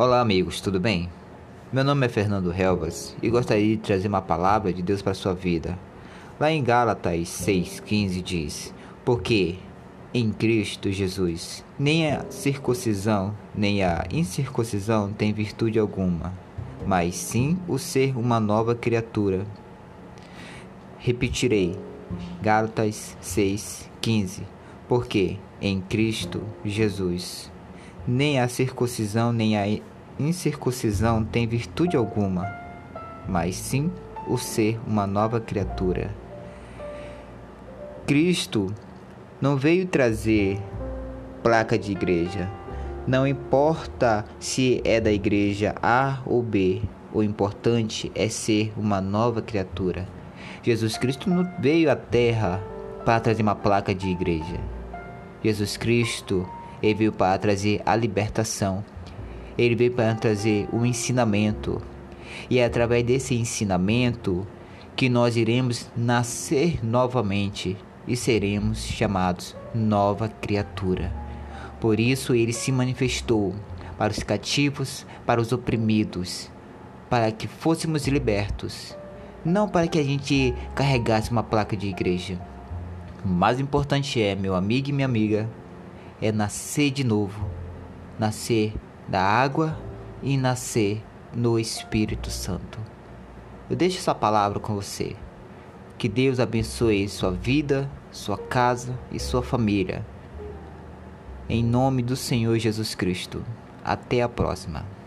Olá, amigos, tudo bem? Meu nome é Fernando Helvas e gostaria de trazer uma palavra de Deus para sua vida. Lá em Gálatas 6,15 diz: Porque em Cristo Jesus nem a circuncisão nem a incircuncisão tem virtude alguma, mas sim o ser uma nova criatura. Repetirei: Gálatas 6,15: Porque em Cristo Jesus nem a circuncisão nem a incircuncisão tem virtude alguma, mas sim o ser uma nova criatura. Cristo não veio trazer placa de igreja. Não importa se é da igreja A ou B, o importante é ser uma nova criatura. Jesus Cristo não veio à terra para trazer uma placa de igreja. Jesus Cristo ele veio para trazer a libertação. Ele veio para trazer o ensinamento. E é através desse ensinamento que nós iremos nascer novamente e seremos chamados nova criatura. Por isso ele se manifestou para os cativos, para os oprimidos, para que fôssemos libertos, não para que a gente carregasse uma placa de igreja. O mais importante é, meu amigo e minha amiga, é nascer de novo, nascer da água e nascer no Espírito Santo. Eu deixo essa palavra com você. Que Deus abençoe sua vida, sua casa e sua família. Em nome do Senhor Jesus Cristo. Até a próxima.